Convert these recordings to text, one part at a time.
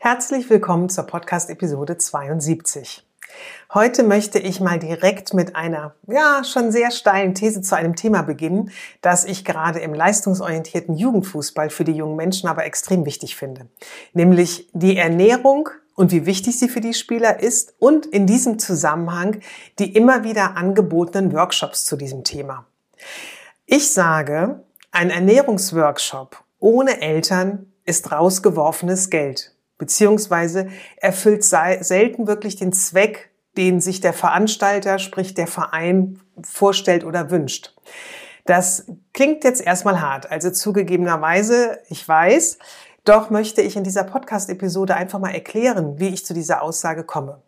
Herzlich willkommen zur Podcast-Episode 72. Heute möchte ich mal direkt mit einer, ja, schon sehr steilen These zu einem Thema beginnen, das ich gerade im leistungsorientierten Jugendfußball für die jungen Menschen aber extrem wichtig finde. Nämlich die Ernährung und wie wichtig sie für die Spieler ist und in diesem Zusammenhang die immer wieder angebotenen Workshops zu diesem Thema. Ich sage, ein Ernährungsworkshop ohne Eltern ist rausgeworfenes Geld beziehungsweise erfüllt selten wirklich den Zweck, den sich der Veranstalter, sprich der Verein vorstellt oder wünscht. Das klingt jetzt erstmal hart, also zugegebenerweise, ich weiß, doch möchte ich in dieser Podcast-Episode einfach mal erklären, wie ich zu dieser Aussage komme.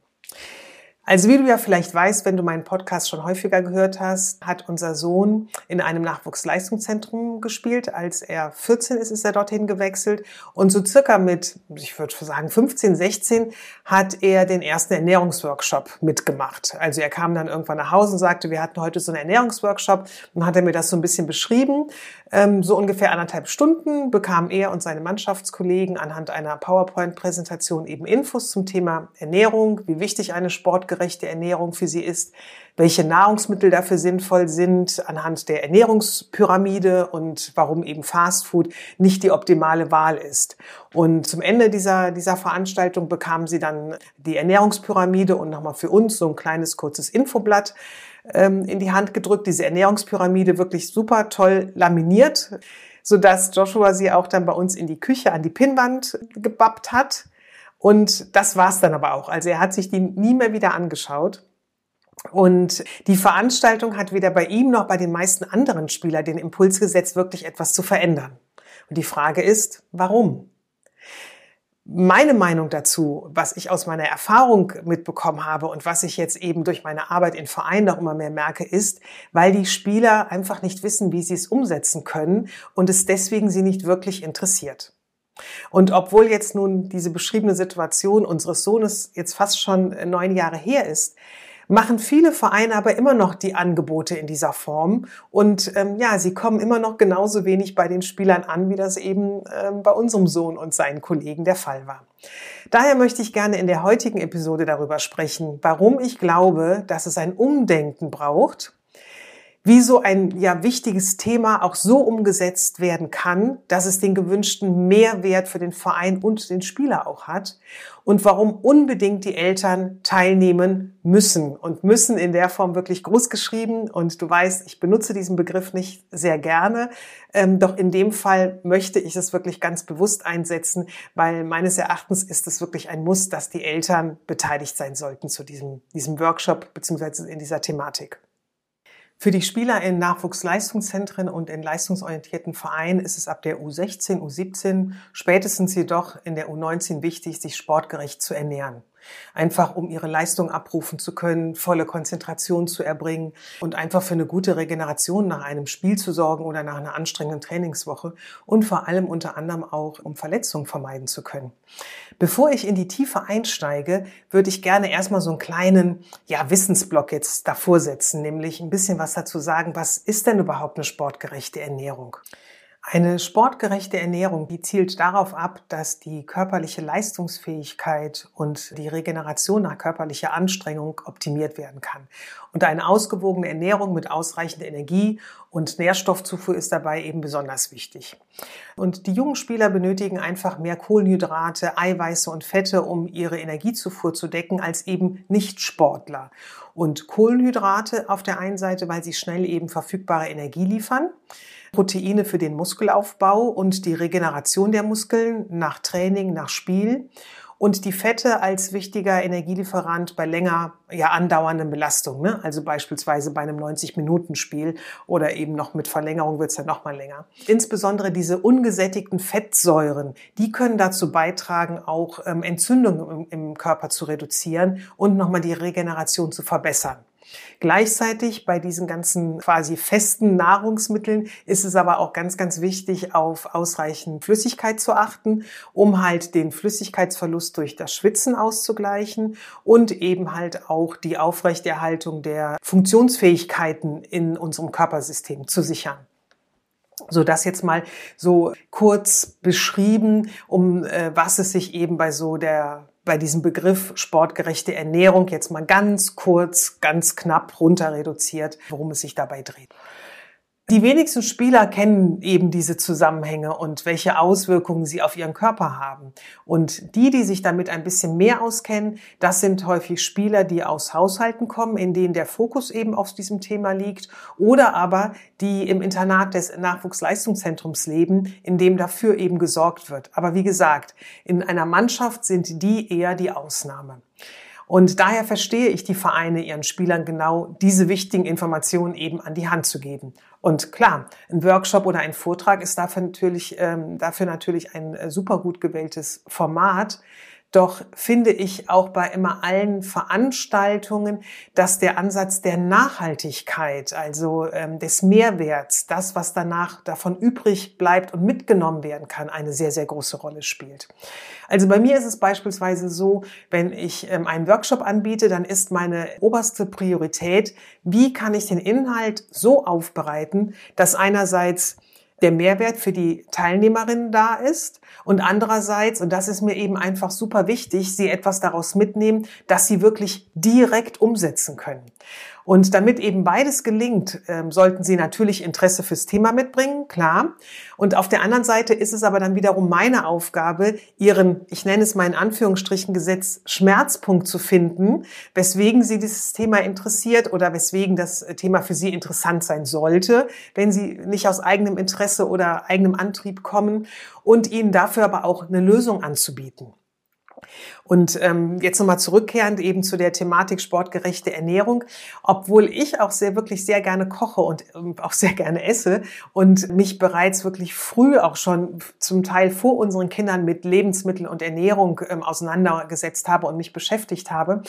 Also wie du ja vielleicht weißt, wenn du meinen Podcast schon häufiger gehört hast, hat unser Sohn in einem Nachwuchsleistungszentrum gespielt. Als er 14 ist, ist er dorthin gewechselt. Und so circa mit, ich würde sagen 15, 16, hat er den ersten Ernährungsworkshop mitgemacht. Also er kam dann irgendwann nach Hause und sagte, wir hatten heute so einen Ernährungsworkshop. Und hat er mir das so ein bisschen beschrieben. Ähm, so ungefähr anderthalb Stunden bekamen er und seine Mannschaftskollegen anhand einer PowerPoint-Präsentation eben Infos zum Thema Ernährung, wie wichtig eine sportgerechte Ernährung für sie ist, welche Nahrungsmittel dafür sinnvoll sind, anhand der Ernährungspyramide und warum eben Fastfood nicht die optimale Wahl ist. Und zum Ende dieser, dieser Veranstaltung bekamen sie dann die Ernährungspyramide und nochmal für uns so ein kleines kurzes Infoblatt ähm, in die Hand gedrückt, diese Ernährungspyramide wirklich super toll laminiert, so dass Joshua sie auch dann bei uns in die Küche an die Pinnwand gebappt hat. Und das war's dann aber auch. Also er hat sich die nie mehr wieder angeschaut. Und die Veranstaltung hat weder bei ihm noch bei den meisten anderen Spielern den Impuls gesetzt, wirklich etwas zu verändern. Und die Frage ist, warum? Meine Meinung dazu, was ich aus meiner Erfahrung mitbekommen habe und was ich jetzt eben durch meine Arbeit in Vereinen noch immer mehr merke, ist, weil die Spieler einfach nicht wissen, wie sie es umsetzen können und es deswegen sie nicht wirklich interessiert. Und obwohl jetzt nun diese beschriebene Situation unseres Sohnes jetzt fast schon neun Jahre her ist, machen viele Vereine aber immer noch die Angebote in dieser Form. Und ähm, ja, sie kommen immer noch genauso wenig bei den Spielern an, wie das eben ähm, bei unserem Sohn und seinen Kollegen der Fall war. Daher möchte ich gerne in der heutigen Episode darüber sprechen, warum ich glaube, dass es ein Umdenken braucht wie so ein ja wichtiges Thema auch so umgesetzt werden kann, dass es den gewünschten Mehrwert für den Verein und den Spieler auch hat und warum unbedingt die Eltern teilnehmen müssen und müssen in der Form wirklich groß geschrieben und du weißt, ich benutze diesen Begriff nicht sehr gerne, ähm, doch in dem Fall möchte ich es wirklich ganz bewusst einsetzen, weil meines Erachtens ist es wirklich ein Muss, dass die Eltern beteiligt sein sollten zu diesem, diesem Workshop beziehungsweise in dieser Thematik. Für die Spieler in Nachwuchsleistungszentren und in leistungsorientierten Vereinen ist es ab der U16, U17, spätestens jedoch in der U19 wichtig, sich sportgerecht zu ernähren. Einfach um ihre Leistung abrufen zu können, volle Konzentration zu erbringen und einfach für eine gute Regeneration nach einem Spiel zu sorgen oder nach einer anstrengenden Trainingswoche und vor allem unter anderem auch, um Verletzungen vermeiden zu können. Bevor ich in die Tiefe einsteige, würde ich gerne erstmal so einen kleinen ja, Wissensblock jetzt davor setzen, nämlich ein bisschen was dazu sagen, was ist denn überhaupt eine sportgerechte Ernährung? Eine sportgerechte Ernährung, die zielt darauf ab, dass die körperliche Leistungsfähigkeit und die Regeneration nach körperlicher Anstrengung optimiert werden kann. Und eine ausgewogene Ernährung mit ausreichend Energie und Nährstoffzufuhr ist dabei eben besonders wichtig. Und die jungen Spieler benötigen einfach mehr Kohlenhydrate, Eiweiße und Fette, um ihre Energiezufuhr zu decken, als eben Nicht-Sportler. Und Kohlenhydrate auf der einen Seite, weil sie schnell eben verfügbare Energie liefern. Proteine für den Muskelaufbau und die Regeneration der Muskeln nach Training, nach Spiel und die Fette als wichtiger Energielieferant bei länger ja, andauernden Belastungen, ne? also beispielsweise bei einem 90-Minuten-Spiel oder eben noch mit Verlängerung wird es dann noch mal länger. Insbesondere diese ungesättigten Fettsäuren, die können dazu beitragen, auch ähm, Entzündungen im, im Körper zu reduzieren und nochmal die Regeneration zu verbessern. Gleichzeitig bei diesen ganzen quasi festen Nahrungsmitteln ist es aber auch ganz, ganz wichtig, auf ausreichend Flüssigkeit zu achten, um halt den Flüssigkeitsverlust durch das Schwitzen auszugleichen und eben halt auch die Aufrechterhaltung der Funktionsfähigkeiten in unserem Körpersystem zu sichern. So das jetzt mal so kurz beschrieben, um äh, was es sich eben bei so der bei diesem Begriff sportgerechte Ernährung jetzt mal ganz kurz, ganz knapp runter reduziert, worum es sich dabei dreht. Die wenigsten Spieler kennen eben diese Zusammenhänge und welche Auswirkungen sie auf ihren Körper haben. Und die, die sich damit ein bisschen mehr auskennen, das sind häufig Spieler, die aus Haushalten kommen, in denen der Fokus eben auf diesem Thema liegt, oder aber die im Internat des Nachwuchsleistungszentrums leben, in dem dafür eben gesorgt wird. Aber wie gesagt, in einer Mannschaft sind die eher die Ausnahme. Und daher verstehe ich die Vereine, ihren Spielern genau diese wichtigen Informationen eben an die Hand zu geben. Und klar, ein Workshop oder ein Vortrag ist dafür natürlich, ähm, dafür natürlich ein äh, super gut gewähltes Format. Doch finde ich auch bei immer allen Veranstaltungen, dass der Ansatz der Nachhaltigkeit, also ähm, des Mehrwerts, das, was danach davon übrig bleibt und mitgenommen werden kann, eine sehr, sehr große Rolle spielt. Also bei mir ist es beispielsweise so, wenn ich ähm, einen Workshop anbiete, dann ist meine oberste Priorität, wie kann ich den Inhalt so aufbereiten, dass einerseits der Mehrwert für die Teilnehmerinnen da ist und andererseits, und das ist mir eben einfach super wichtig, sie etwas daraus mitnehmen, dass sie wirklich direkt umsetzen können. Und damit eben beides gelingt, ähm, sollten Sie natürlich Interesse fürs Thema mitbringen, klar. Und auf der anderen Seite ist es aber dann wiederum meine Aufgabe, Ihren, ich nenne es mal in Anführungsstrichen Gesetz, Schmerzpunkt zu finden, weswegen Sie dieses Thema interessiert oder weswegen das Thema für Sie interessant sein sollte, wenn Sie nicht aus eigenem Interesse oder eigenem Antrieb kommen und Ihnen dafür aber auch eine Lösung anzubieten. Und ähm, jetzt nochmal zurückkehrend eben zu der Thematik sportgerechte Ernährung. Obwohl ich auch sehr, wirklich sehr gerne koche und ähm, auch sehr gerne esse und mich bereits wirklich früh auch schon zum Teil vor unseren Kindern mit Lebensmitteln und Ernährung ähm, auseinandergesetzt habe und mich beschäftigt habe,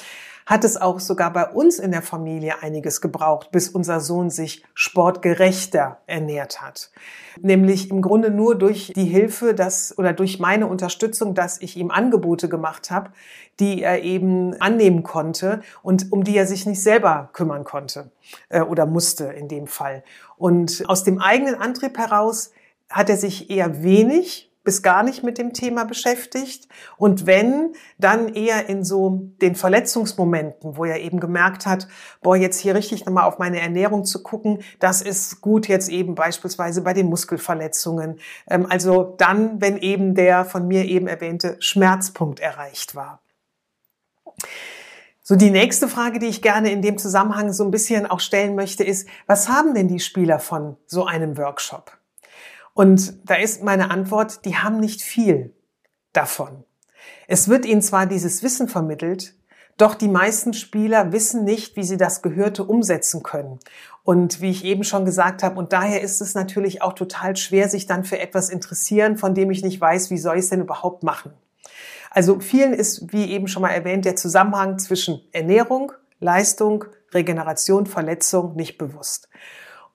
hat es auch sogar bei uns in der Familie einiges gebraucht, bis unser Sohn sich sportgerechter ernährt hat. Nämlich im Grunde nur durch die Hilfe, dass oder durch meine Unterstützung, dass ich ihm Angebote gemacht habe, die er eben annehmen konnte und um die er sich nicht selber kümmern konnte äh, oder musste in dem Fall. Und aus dem eigenen Antrieb heraus hat er sich eher wenig bis gar nicht mit dem Thema beschäftigt. Und wenn, dann eher in so den Verletzungsmomenten, wo er eben gemerkt hat, boah, jetzt hier richtig nochmal auf meine Ernährung zu gucken, das ist gut jetzt eben beispielsweise bei den Muskelverletzungen. Ähm, also dann, wenn eben der von mir eben erwähnte Schmerzpunkt erreicht war. So, die nächste Frage, die ich gerne in dem Zusammenhang so ein bisschen auch stellen möchte, ist, was haben denn die Spieler von so einem Workshop? Und da ist meine Antwort, die haben nicht viel davon. Es wird ihnen zwar dieses Wissen vermittelt, doch die meisten Spieler wissen nicht, wie sie das Gehörte umsetzen können. Und wie ich eben schon gesagt habe, und daher ist es natürlich auch total schwer, sich dann für etwas interessieren, von dem ich nicht weiß, wie soll ich es denn überhaupt machen. Also vielen ist, wie eben schon mal erwähnt, der Zusammenhang zwischen Ernährung, Leistung, Regeneration, Verletzung nicht bewusst.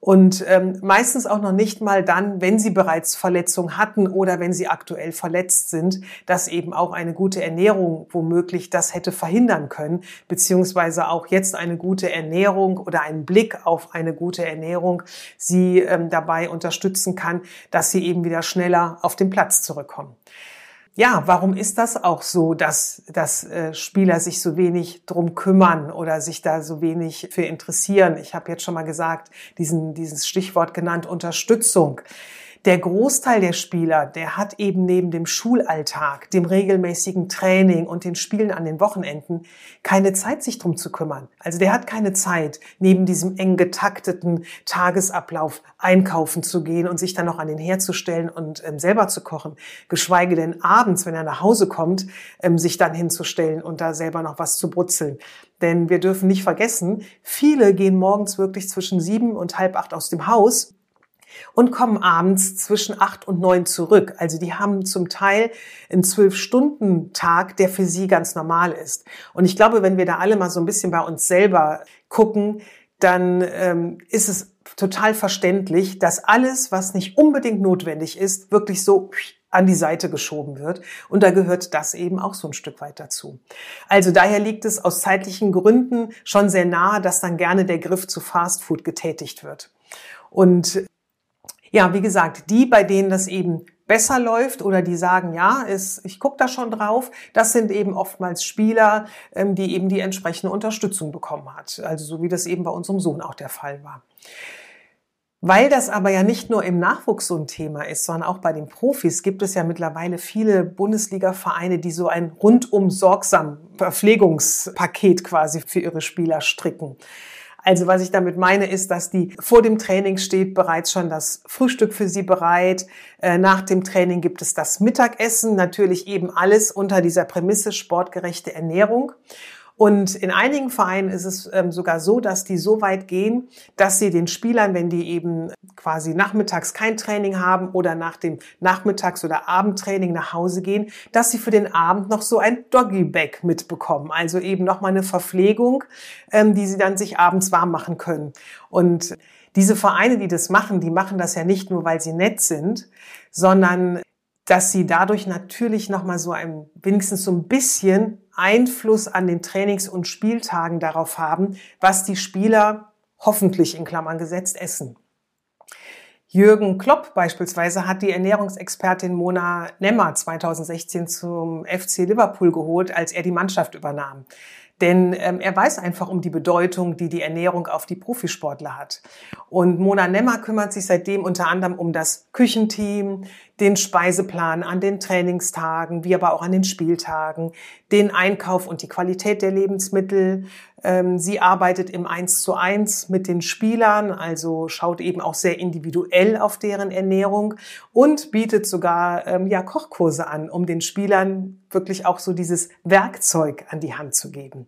Und ähm, meistens auch noch nicht mal dann, wenn sie bereits Verletzungen hatten oder wenn sie aktuell verletzt sind, dass eben auch eine gute Ernährung womöglich das hätte verhindern können, beziehungsweise auch jetzt eine gute Ernährung oder ein Blick auf eine gute Ernährung sie ähm, dabei unterstützen kann, dass sie eben wieder schneller auf den Platz zurückkommen ja, warum ist das auch so, dass, dass äh, Spieler sich so wenig drum kümmern oder sich da so wenig für interessieren? Ich habe jetzt schon mal gesagt, diesen, dieses Stichwort genannt, Unterstützung. Der Großteil der Spieler, der hat eben neben dem Schulalltag, dem regelmäßigen Training und den Spielen an den Wochenenden keine Zeit, sich drum zu kümmern. Also der hat keine Zeit, neben diesem eng getakteten Tagesablauf einkaufen zu gehen und sich dann noch an den Herd zu stellen und ähm, selber zu kochen. Geschweige denn abends, wenn er nach Hause kommt, ähm, sich dann hinzustellen und da selber noch was zu brutzeln. Denn wir dürfen nicht vergessen, viele gehen morgens wirklich zwischen sieben und halb acht aus dem Haus und kommen abends zwischen acht und neun zurück. Also die haben zum Teil einen Zwölf-Stunden-Tag, der für sie ganz normal ist. Und ich glaube, wenn wir da alle mal so ein bisschen bei uns selber gucken, dann ähm, ist es total verständlich, dass alles, was nicht unbedingt notwendig ist, wirklich so an die Seite geschoben wird. Und da gehört das eben auch so ein Stück weit dazu. Also daher liegt es aus zeitlichen Gründen schon sehr nahe, dass dann gerne der Griff zu Fastfood getätigt wird. Und ja, wie gesagt, die, bei denen das eben besser läuft oder die sagen, ja, ist, ich gucke da schon drauf, das sind eben oftmals Spieler, ähm, die eben die entsprechende Unterstützung bekommen hat. Also so wie das eben bei unserem Sohn auch der Fall war. Weil das aber ja nicht nur im Nachwuchs so ein Thema ist, sondern auch bei den Profis gibt es ja mittlerweile viele Bundesliga-Vereine, die so ein rundum sorgsam Verpflegungspaket quasi für ihre Spieler stricken. Also was ich damit meine, ist, dass die vor dem Training steht bereits schon das Frühstück für sie bereit. Äh, nach dem Training gibt es das Mittagessen, natürlich eben alles unter dieser Prämisse sportgerechte Ernährung. Und in einigen Vereinen ist es ähm, sogar so, dass die so weit gehen, dass sie den Spielern, wenn die eben quasi nachmittags kein Training haben oder nach dem Nachmittags- oder Abendtraining nach Hause gehen, dass sie für den Abend noch so ein Doggy-Bag mitbekommen. Also eben nochmal eine Verpflegung, ähm, die sie dann sich abends warm machen können. Und diese Vereine, die das machen, die machen das ja nicht nur, weil sie nett sind, sondern dass sie dadurch natürlich nochmal so ein, wenigstens so ein bisschen Einfluss an den Trainings- und Spieltagen darauf haben, was die Spieler hoffentlich in Klammern gesetzt essen. Jürgen Klopp beispielsweise hat die Ernährungsexpertin Mona Nemmer 2016 zum FC Liverpool geholt, als er die Mannschaft übernahm. Denn ähm, er weiß einfach um die Bedeutung, die die Ernährung auf die Profisportler hat. Und Mona Nemmer kümmert sich seitdem unter anderem um das Küchenteam, den Speiseplan an den Trainingstagen, wie aber auch an den Spieltagen, den Einkauf und die Qualität der Lebensmittel. Ähm, sie arbeitet im Eins zu eins mit den Spielern, also schaut eben auch sehr individuell auf deren Ernährung und bietet sogar ähm, ja, Kochkurse an, um den Spielern wirklich auch so dieses Werkzeug an die Hand zu geben.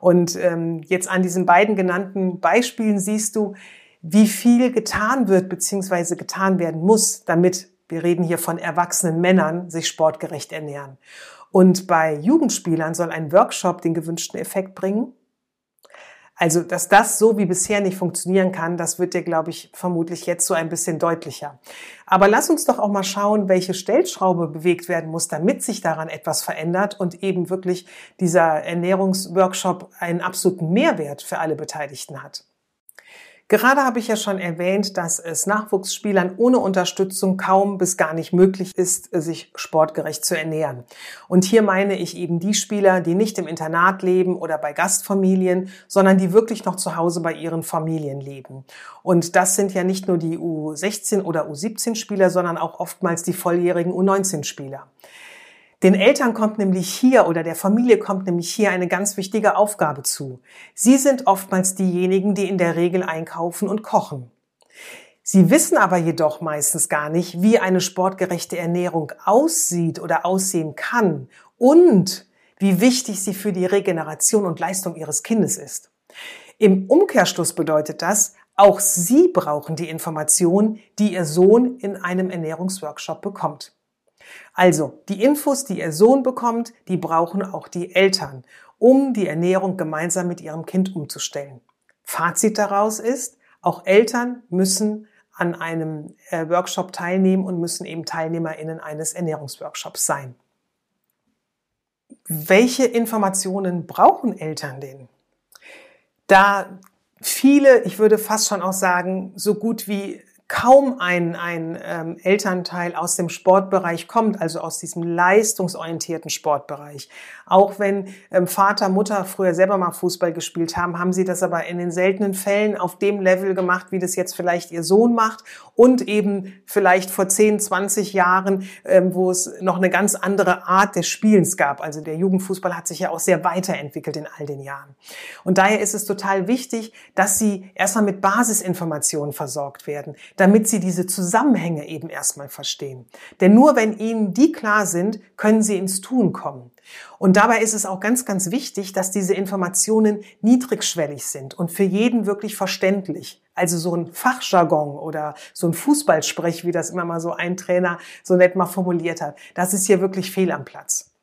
Und ähm, jetzt an diesen beiden genannten Beispielen siehst du, wie viel getan wird bzw. getan werden muss, damit wir reden hier von erwachsenen Männern, sich sportgerecht ernähren. Und bei Jugendspielern soll ein Workshop den gewünschten Effekt bringen. Also, dass das so wie bisher nicht funktionieren kann, das wird dir, glaube ich, vermutlich jetzt so ein bisschen deutlicher. Aber lass uns doch auch mal schauen, welche Stellschraube bewegt werden muss, damit sich daran etwas verändert und eben wirklich dieser Ernährungsworkshop einen absoluten Mehrwert für alle Beteiligten hat. Gerade habe ich ja schon erwähnt, dass es Nachwuchsspielern ohne Unterstützung kaum bis gar nicht möglich ist, sich sportgerecht zu ernähren. Und hier meine ich eben die Spieler, die nicht im Internat leben oder bei Gastfamilien, sondern die wirklich noch zu Hause bei ihren Familien leben. Und das sind ja nicht nur die U16 oder U17 Spieler, sondern auch oftmals die volljährigen U19 Spieler. Den Eltern kommt nämlich hier oder der Familie kommt nämlich hier eine ganz wichtige Aufgabe zu. Sie sind oftmals diejenigen, die in der Regel einkaufen und kochen. Sie wissen aber jedoch meistens gar nicht, wie eine sportgerechte Ernährung aussieht oder aussehen kann und wie wichtig sie für die Regeneration und Leistung ihres Kindes ist. Im Umkehrschluss bedeutet das, auch Sie brauchen die Information, die Ihr Sohn in einem Ernährungsworkshop bekommt. Also, die Infos, die Ihr Sohn bekommt, die brauchen auch die Eltern, um die Ernährung gemeinsam mit ihrem Kind umzustellen. Fazit daraus ist, Auch Eltern müssen an einem äh, Workshop teilnehmen und müssen eben TeilnehmerInnen eines Ernährungsworkshops sein. Welche Informationen brauchen Eltern denn? Da viele, ich würde fast schon auch sagen, so gut wie kaum ein, ein ähm, Elternteil aus dem Sportbereich kommt, also aus diesem leistungsorientierten Sportbereich. Auch wenn ähm, Vater, Mutter früher selber mal Fußball gespielt haben, haben sie das aber in den seltenen Fällen auf dem Level gemacht, wie das jetzt vielleicht ihr Sohn macht und eben vielleicht vor 10, 20 Jahren, ähm, wo es noch eine ganz andere Art des Spielens gab. Also der Jugendfußball hat sich ja auch sehr weiterentwickelt in all den Jahren. Und daher ist es total wichtig, dass sie erstmal mit Basisinformationen versorgt werden damit sie diese Zusammenhänge eben erstmal verstehen. Denn nur wenn ihnen die klar sind, können sie ins Tun kommen. Und dabei ist es auch ganz, ganz wichtig, dass diese Informationen niedrigschwellig sind und für jeden wirklich verständlich. Also so ein Fachjargon oder so ein Fußballsprech, wie das immer mal so ein Trainer so nett mal formuliert hat, das ist hier wirklich fehl am Platz.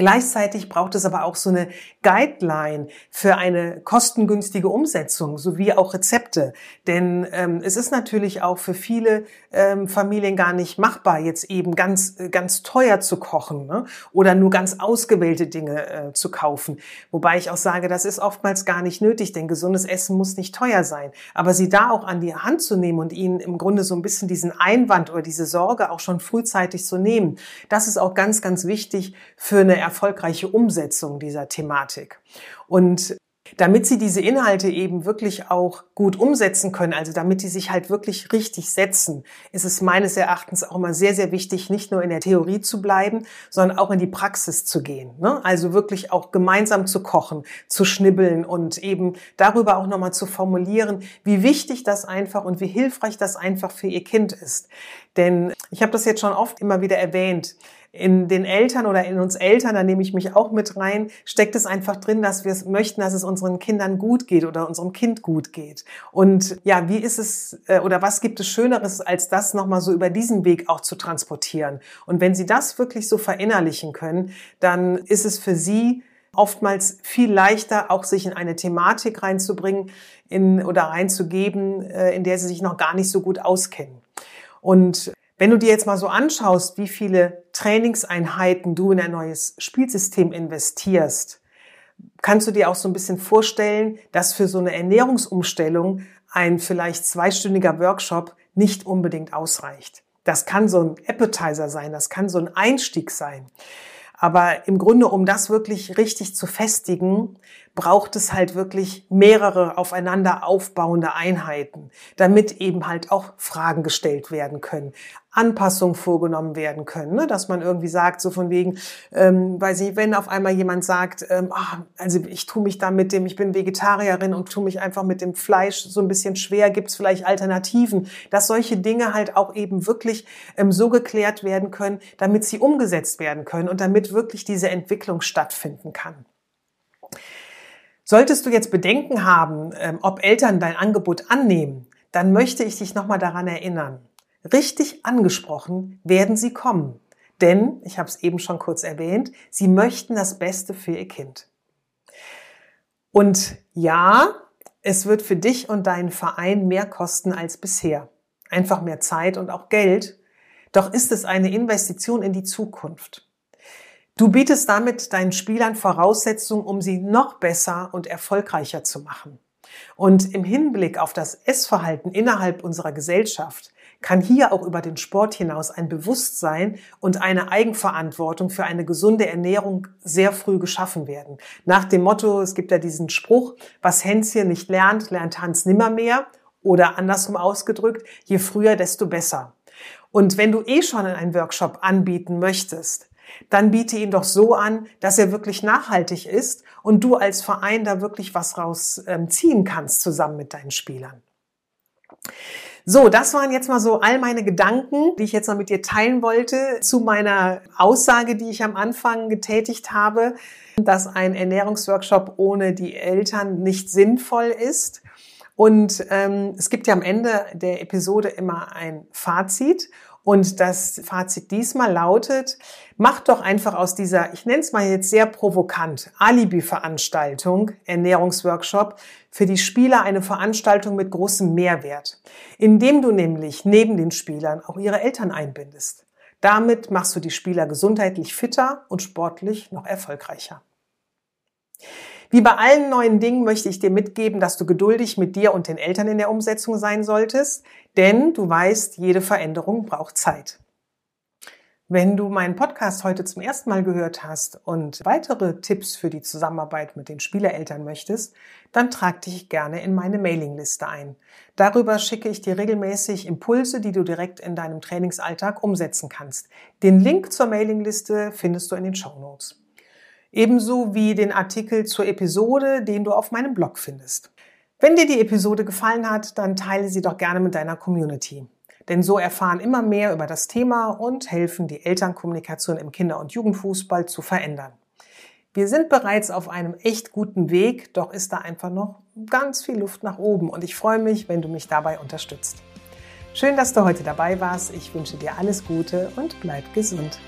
Gleichzeitig braucht es aber auch so eine Guideline für eine kostengünstige Umsetzung sowie auch Rezepte. Denn ähm, es ist natürlich auch für viele ähm, Familien gar nicht machbar, jetzt eben ganz, ganz teuer zu kochen ne? oder nur ganz ausgewählte Dinge äh, zu kaufen. Wobei ich auch sage, das ist oftmals gar nicht nötig, denn gesundes Essen muss nicht teuer sein. Aber sie da auch an die Hand zu nehmen und ihnen im Grunde so ein bisschen diesen Einwand oder diese Sorge auch schon frühzeitig zu nehmen, das ist auch ganz, ganz wichtig für eine erfolgreiche Umsetzung dieser Thematik. Und damit sie diese Inhalte eben wirklich auch gut umsetzen können, also damit die sich halt wirklich richtig setzen, ist es meines Erachtens auch mal sehr, sehr wichtig, nicht nur in der Theorie zu bleiben, sondern auch in die Praxis zu gehen. Ne? Also wirklich auch gemeinsam zu kochen, zu schnibbeln und eben darüber auch nochmal zu formulieren, wie wichtig das einfach und wie hilfreich das einfach für ihr Kind ist. Denn ich habe das jetzt schon oft immer wieder erwähnt in den Eltern oder in uns Eltern, da nehme ich mich auch mit rein, steckt es einfach drin, dass wir möchten, dass es unseren Kindern gut geht oder unserem Kind gut geht. Und ja, wie ist es äh, oder was gibt es Schöneres, als das nochmal so über diesen Weg auch zu transportieren? Und wenn Sie das wirklich so verinnerlichen können, dann ist es für Sie oftmals viel leichter, auch sich in eine Thematik reinzubringen in, oder reinzugeben, äh, in der Sie sich noch gar nicht so gut auskennen. Und wenn du dir jetzt mal so anschaust, wie viele Trainingseinheiten du in ein neues Spielsystem investierst, kannst du dir auch so ein bisschen vorstellen, dass für so eine Ernährungsumstellung ein vielleicht zweistündiger Workshop nicht unbedingt ausreicht. Das kann so ein Appetizer sein, das kann so ein Einstieg sein. Aber im Grunde, um das wirklich richtig zu festigen, braucht es halt wirklich mehrere aufeinander aufbauende Einheiten, damit eben halt auch Fragen gestellt werden können, Anpassungen vorgenommen werden können, ne? dass man irgendwie sagt, so von wegen, ähm, weiß ich, wenn auf einmal jemand sagt, ähm, ach, also ich tue mich da mit dem, ich bin Vegetarierin und tue mich einfach mit dem Fleisch so ein bisschen schwer, gibt es vielleicht Alternativen, dass solche Dinge halt auch eben wirklich ähm, so geklärt werden können, damit sie umgesetzt werden können und damit wirklich diese Entwicklung stattfinden kann. Solltest du jetzt Bedenken haben, ähm, ob Eltern dein Angebot annehmen, dann möchte ich dich nochmal daran erinnern. Richtig angesprochen werden sie kommen. Denn, ich habe es eben schon kurz erwähnt, sie möchten das Beste für ihr Kind. Und ja, es wird für dich und deinen Verein mehr kosten als bisher. Einfach mehr Zeit und auch Geld. Doch ist es eine Investition in die Zukunft. Du bietest damit deinen Spielern Voraussetzungen, um sie noch besser und erfolgreicher zu machen. Und im Hinblick auf das Essverhalten innerhalb unserer Gesellschaft kann hier auch über den Sport hinaus ein Bewusstsein und eine Eigenverantwortung für eine gesunde Ernährung sehr früh geschaffen werden. Nach dem Motto, es gibt ja diesen Spruch, was Hänschen nicht lernt, lernt Hans nimmermehr. Oder andersrum ausgedrückt, je früher, desto besser. Und wenn du eh schon einen Workshop anbieten möchtest, dann biete ihn doch so an, dass er wirklich nachhaltig ist und du als Verein da wirklich was rausziehen ähm, kannst zusammen mit deinen Spielern. So, das waren jetzt mal so all meine Gedanken, die ich jetzt noch mit dir teilen wollte zu meiner Aussage, die ich am Anfang getätigt habe, dass ein Ernährungsworkshop ohne die Eltern nicht sinnvoll ist. Und ähm, es gibt ja am Ende der Episode immer ein Fazit. Und das Fazit diesmal lautet, mach doch einfach aus dieser, ich nenne es mal jetzt sehr provokant, Alibi-Veranstaltung, Ernährungsworkshop, für die Spieler eine Veranstaltung mit großem Mehrwert, indem du nämlich neben den Spielern auch ihre Eltern einbindest. Damit machst du die Spieler gesundheitlich fitter und sportlich noch erfolgreicher. Wie bei allen neuen Dingen möchte ich dir mitgeben, dass du geduldig mit dir und den Eltern in der Umsetzung sein solltest, denn du weißt, jede Veränderung braucht Zeit. Wenn du meinen Podcast heute zum ersten Mal gehört hast und weitere Tipps für die Zusammenarbeit mit den Spielereltern möchtest, dann trag dich gerne in meine Mailingliste ein. Darüber schicke ich dir regelmäßig Impulse, die du direkt in deinem Trainingsalltag umsetzen kannst. Den Link zur Mailingliste findest du in den Show Notes ebenso wie den Artikel zur Episode, den du auf meinem Blog findest. Wenn dir die Episode gefallen hat, dann teile sie doch gerne mit deiner Community. Denn so erfahren immer mehr über das Thema und helfen, die Elternkommunikation im Kinder- und Jugendfußball zu verändern. Wir sind bereits auf einem echt guten Weg, doch ist da einfach noch ganz viel Luft nach oben und ich freue mich, wenn du mich dabei unterstützt. Schön, dass du heute dabei warst. Ich wünsche dir alles Gute und bleib gesund.